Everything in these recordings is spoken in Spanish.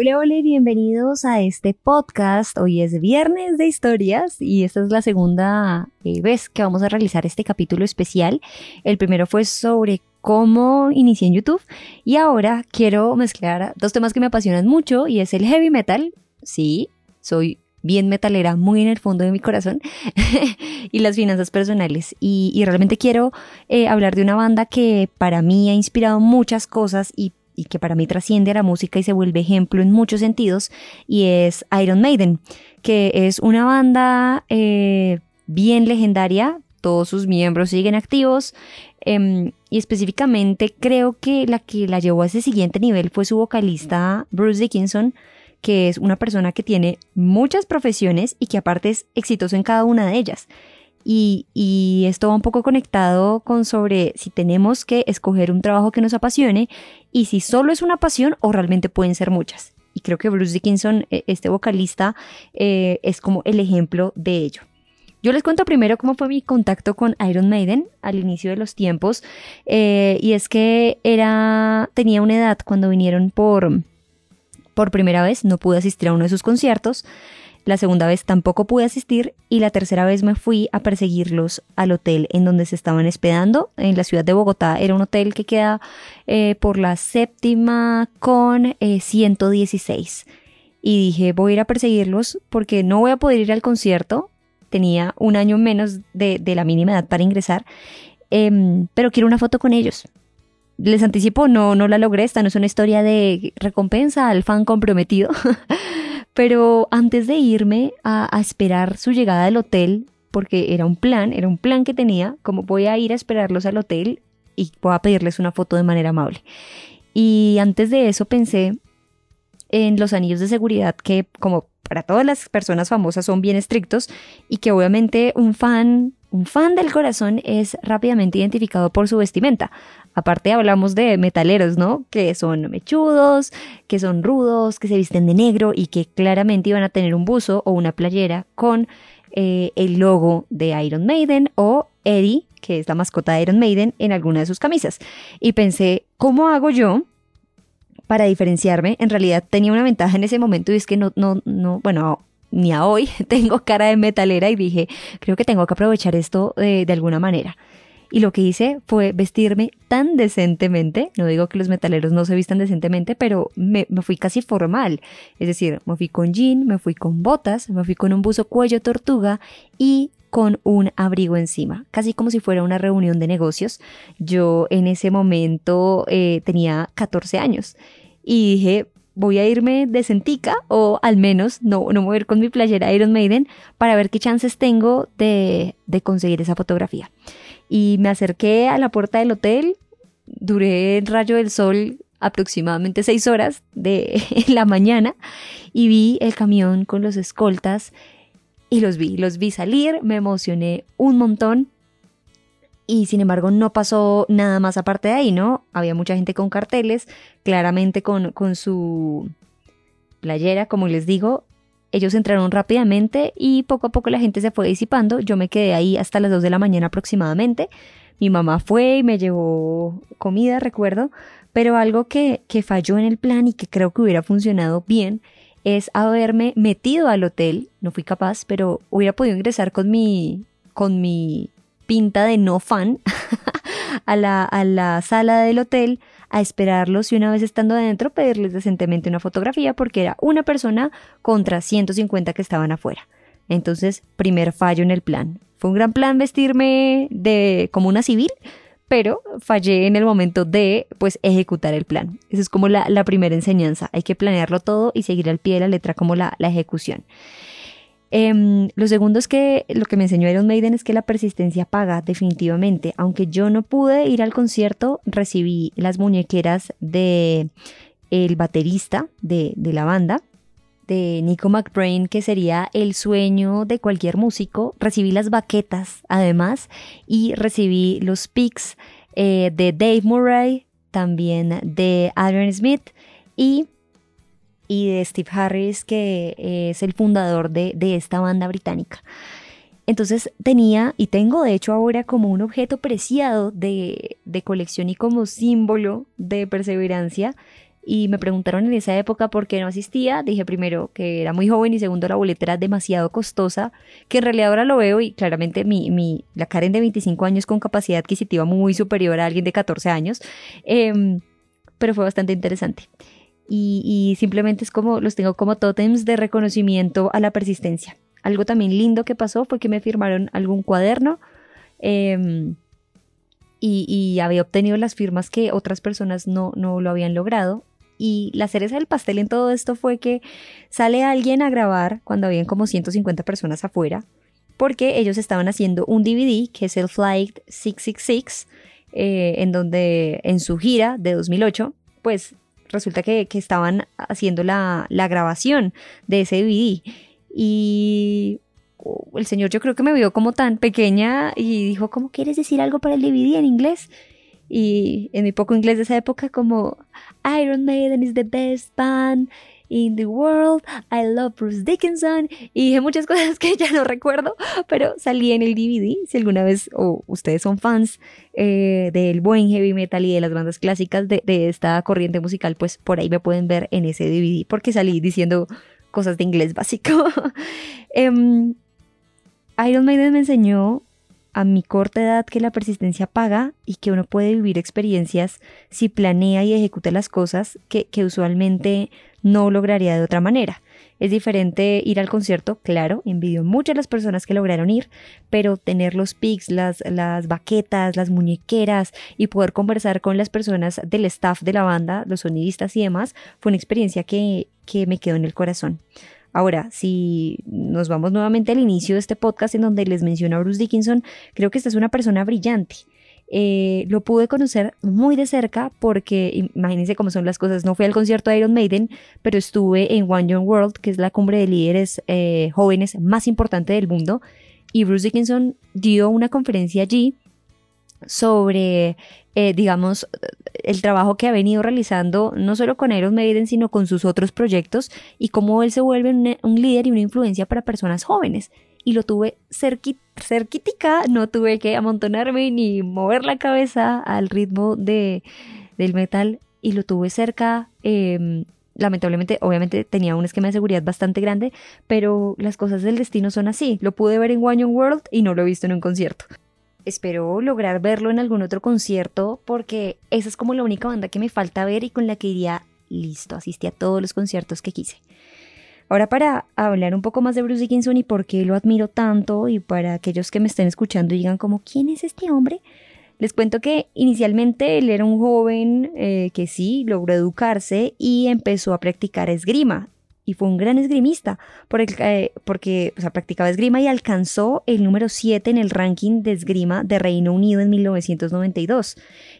Hola, hola y bienvenidos a este podcast. Hoy es viernes de historias y esta es la segunda eh, vez que vamos a realizar este capítulo especial. El primero fue sobre cómo inicié en YouTube y ahora quiero mezclar dos temas que me apasionan mucho y es el heavy metal. Sí, soy bien metalera, muy en el fondo de mi corazón, y las finanzas personales. Y, realmente quiero eh, hablar de una banda que para mí ha inspirado muchas cosas y y que para mí trasciende a la música y se vuelve ejemplo en muchos sentidos, y es Iron Maiden, que es una banda eh, bien legendaria, todos sus miembros siguen activos, em, y específicamente creo que la que la llevó a ese siguiente nivel fue su vocalista Bruce Dickinson, que es una persona que tiene muchas profesiones y que aparte es exitoso en cada una de ellas. Y, esto va un poco conectado con sobre si tenemos que escoger un trabajo que nos apasione y si solo es una pasión o realmente pueden ser muchas. Y creo que Bruce Dickinson, e, este vocalista, eh, es como el ejemplo de ello. Yo les cuento primero cómo fue mi contacto con Iron Maiden al inicio de los tiempos. Eh, y es que era, tenía una edad cuando vinieron por, por primera vez, no pude asistir a uno de sus conciertos. La segunda vez tampoco pude asistir y la tercera vez me fui a perseguirlos al hotel en donde se estaban hospedando en la ciudad de Bogotá. Era un hotel que queda eh, por la séptima con 116. Eh, y dije, voy a ir a perseguirlos porque no voy a poder ir al concierto. Tenía un año menos de, la mínima edad para ingresar. Em, pero quiero una foto con ellos les anticipo, no, no la logré. Esta no es una historia de recompensa al fan comprometido. Pero antes de irme a, esperar su llegada al hotel, porque era un plan, era un plan que tenía, como voy a ir a esperarlos al hotel y voy a pedirles una foto de manera amable. Y antes de eso pensé en los anillos de seguridad que como para todas las personas famosas son bien estrictos y que obviamente un fan un fan del corazón es rápidamente identificado por su vestimenta. Aparte hablamos de metaleros, ¿no? Que son mechudos, que son rudos, que se visten de negro y que claramente iban a tener un buzo o una playera con eh, el logo de Iron Maiden o Eddie, que es la mascota de Iron Maiden, en alguna de sus camisas. Y pensé, ¿cómo hago yo para diferenciarme? En realidad tenía una ventaja en ese momento y es que no, no, no, bueno, ni a hoy tengo cara de metalera y dije, creo que tengo que aprovechar esto de, alguna manera. Y lo que hice fue vestirme tan decentemente, no digo que los metaleros no se vistan decentemente, pero me, me, fui casi formal. Es decir, me fui con jean, me fui con botas, me fui con un buzo cuello tortuga y con un abrigo encima, casi como si fuera una reunión de negocios. Yo en ese momento eh, tenía 14 años y dije, voy a irme de Centica o al menos no, no mover con mi playera Iron Maiden para ver qué chances tengo de, de conseguir esa fotografía. Y me acerqué a la puerta del hotel, duré en rayo del sol aproximadamente seis horas de la mañana y vi el camión con los escoltas y los vi, los vi salir, me emocioné un montón y sin embargo no pasó nada más aparte de ahí, ¿no? Había mucha gente con carteles, claramente con, con su playera, como les digo. Ellos entraron rápidamente y poco a poco la gente se fue disipando. Yo me quedé ahí hasta las 2 de la mañana aproximadamente. Mi mamá fue y me llevó comida, recuerdo, pero algo que, que falló en el plan y que creo que hubiera funcionado bien es haberme metido al hotel. No fui capaz, pero hubiera podido ingresar con mi, con mi pinta de no fan a, la, a la sala del hotel a esperarlos y una vez estando adentro pedirles decentemente una fotografía porque era una persona contra 150 que estaban afuera. Entonces, primer fallo en el plan. Fue un gran plan vestirme de como una civil, pero fallé en el momento de pues ejecutar el plan. Esa es como la, la primera enseñanza. Hay que planearlo todo y seguir al pie de la letra como la, la ejecución. Em, lo segundo es que lo que me enseñó Iron Maiden es que la persistencia paga definitivamente. Aunque yo no pude ir al concierto, recibí las muñequeras de baterista de, la banda de Nico McBrain, que sería el sueño de cualquier músico. Recibí las baquetas, además, y recibí los pics eh, de Dave Murray, también de Adrian Smith y, y de Steve Harris, que es el fundador de, de esta banda británica. Entonces tenía y tengo de hecho ahora como un objeto preciado de, de colección y como símbolo de perseverancia y me preguntaron en esa época por qué no asistía. Dije primero que era muy joven y segundo la boleta era demasiado costosa, que en realidad ahora lo veo y claramente mi, mi, la Karen de 25 años con capacidad adquisitiva muy superior a alguien de 14 años, em, pero fue bastante interesante. Y, y, simplemente es como, los tengo como tótems de reconocimiento a la persistencia. Algo también lindo que pasó fue que me firmaron algún cuaderno. Em, y, y, había obtenido las firmas que otras personas no, no lo habían logrado y la cereza del pastel en todo esto fue que sale alguien a grabar cuando habían como 150 personas afuera, porque ellos estaban haciendo un DVD que es el Flight 666, eh, en donde en su gira de 2008, pues resulta que, estaban haciendo la, la grabación de ese DVD. Y el señor yo creo que me vio como tan pequeña y dijo, ¿cómo quieres decir algo para el DVD en inglés? Y en mi poco inglés de esa época como Iron Maiden is the best band in the world, I love Bruce Dickinson y dije muchas cosas que ya no recuerdo, pero salí en el DVD, si alguna vez o ustedes son fans eh, del buen heavy metal y de las bandas clásicas de, esta corriente musical, pues por ahí me pueden ver en ese DVD porque salí diciendo cosas de inglés básico. Em, Iron Maiden me enseñó a mi corta edad que la persistencia paga y que uno puede vivir experiencias si planea y ejecuta las cosas que, usualmente no lograría de otra manera. Es diferente ir al concierto, claro, envidio mucho a las personas que lograron ir, pero tener los pics, las, las baquetas, las muñequeras y poder conversar con las personas del staff de la banda, los sonidistas y demás, fue una experiencia que, que me quedó en el corazón. Ahora, si nos vamos nuevamente al inicio de este podcast en donde les menciono a Bruce Dickinson, creo que esta es una persona brillante. Eh, lo pude conocer muy de cerca porque imagínense cómo son las cosas. No fui al concierto de Iron Maiden, pero estuve en One Young World, que es la cumbre de líderes eh, jóvenes más importante del mundo. Y Bruce Dickinson dio una conferencia allí sobre, eh, digamos, el trabajo que ha venido realizando no solo con Iron Maiden, sino con sus otros proyectos y cómo él se vuelve un, líder y una influencia para personas jóvenes. Y lo tuve cerquita, no tuve que amontonarme ni mover la cabeza al ritmo de, del metal y lo tuve cerca. Em, lamentablemente, obviamente tenía un esquema de seguridad bastante grande, pero las cosas del destino son así. Lo pude ver en One Young World y no lo he visto en un concierto espero lograr verlo en algún otro concierto porque esa es como la única banda que me falta ver y con la que iría listo, asistí a todos los conciertos que quise. Ahora para hablar un poco más de Bruce Dickinson y por qué lo admiro tanto y para aquellos que me estén escuchando y digan como ¿quién es este hombre? Les cuento que inicialmente él era un joven eh, que sí logró educarse y empezó a practicar esgrima y fue un gran esgrimista eh, porque practicaba esgrima y alcanzó el número 7 en el ranking de esgrima de Reino Unido en 1992.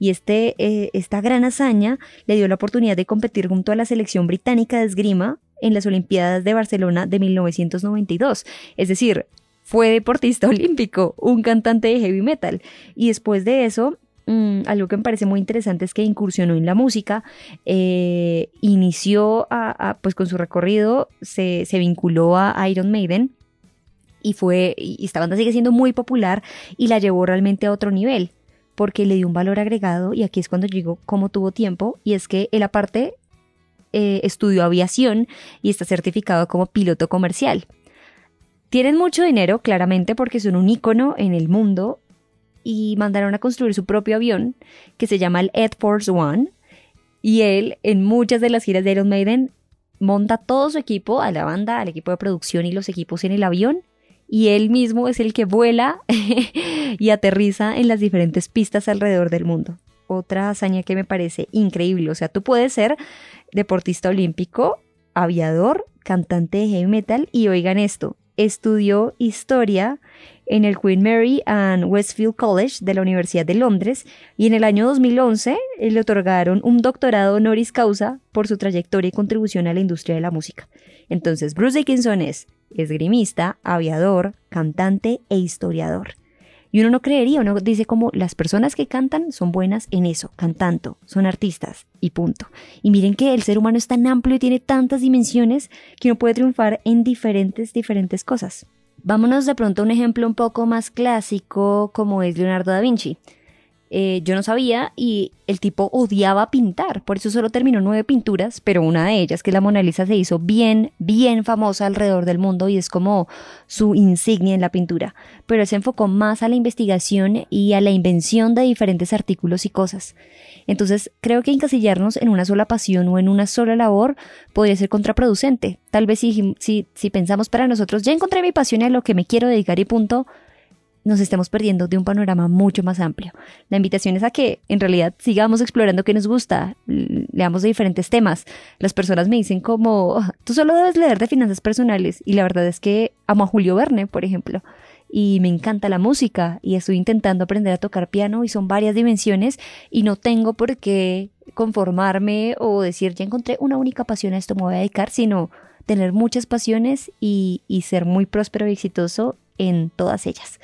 Y este, eh, esta gran hazaña le dio la oportunidad de competir junto a la selección británica de esgrima en las Olimpiadas de Barcelona de 1992. Es decir, fue deportista olímpico, un cantante de heavy metal. Y después de eso, Mm, algo que me parece muy interesante es que incursionó en la música, eh, inició a, pues con su recorrido, se, vinculó a Iron Maiden y fue, esta banda sigue siendo muy popular y la llevó realmente a otro nivel porque le dio un valor agregado y aquí es cuando llegó cómo tuvo tiempo y es que él aparte eh, estudió aviación y está certificado como piloto comercial. Tienen mucho dinero, claramente, porque son un ícono en el mundo y mandaron a construir su propio avión que se llama el Ed Force One. Y él, en muchas de las giras de Iron Maiden, monta todo su equipo, a la banda, al equipo de producción y los equipos en el avión. Y él mismo es el que vuela y aterriza en las diferentes pistas alrededor del mundo. Otra hazaña que me parece increíble. O sea, tú puedes ser deportista olímpico, aviador, cantante de heavy metal y oigan esto, estudió historia en el Queen Mary and Westfield College de la Universidad de Londres y en el año 2011 eh, le otorgaron un doctorado honoris causa por su trayectoria y contribución a la industria de la música. Entonces, Bruce Dickinson es esgrimista, aviador, cantante e historiador. Y uno no creería, uno dice como las personas que cantan son buenas en eso, cantando, son artistas y punto. Y miren que el ser humano es tan amplio y tiene tantas dimensiones que uno puede triunfar en diferentes, diferentes cosas. Vámonos de pronto a un ejemplo un poco más clásico como es Leonardo da Vinci. Eh, yo no sabía y el tipo odiaba pintar, por eso solo terminó nueve pinturas, pero una de ellas, que es la Mona Lisa, se hizo bien, bien famosa alrededor del mundo y es como su insignia en la pintura. Pero él se enfocó más a la investigación y a la invención de diferentes artículos y cosas. Entonces, creo que encasillarnos en una sola pasión o en una sola labor podría ser contraproducente. Tal vez si, si, si pensamos para nosotros, ya encontré mi pasión y a lo que me quiero dedicar y punto, nos estemos perdiendo de un panorama mucho más amplio. La invitación es a que en realidad sigamos explorando qué nos gusta, leamos de diferentes temas. Las personas me dicen como, ah, tú solo debes leer de finanzas personales y la verdad es que amo a Julio Verne, por ejemplo. Y me encanta la música y estoy intentando aprender a tocar piano y son varias dimensiones y no tengo por qué conformarme o decir ya encontré una única pasión a esto me voy a dedicar, sino tener muchas pasiones y, y ser muy próspero y exitoso en todas ellas.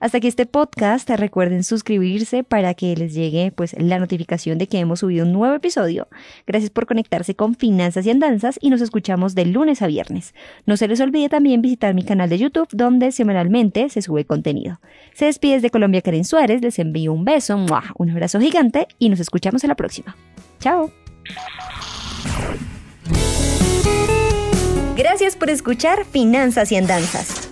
Hasta aquí este podcast, recuerden suscribirse para que les llegue pues la notificación de que hemos subido un nuevo episodio. Gracias por conectarse con Finanzas y Andanzas y nos escuchamos de lunes a viernes. No se les olvide también visitar mi canal de YouTube donde semanalmente se sube contenido. Se despide de Colombia Karen Suárez, les envío un beso, un abrazo gigante y nos escuchamos en la próxima. Chao. Gracias por escuchar Finanzas y Andanzas.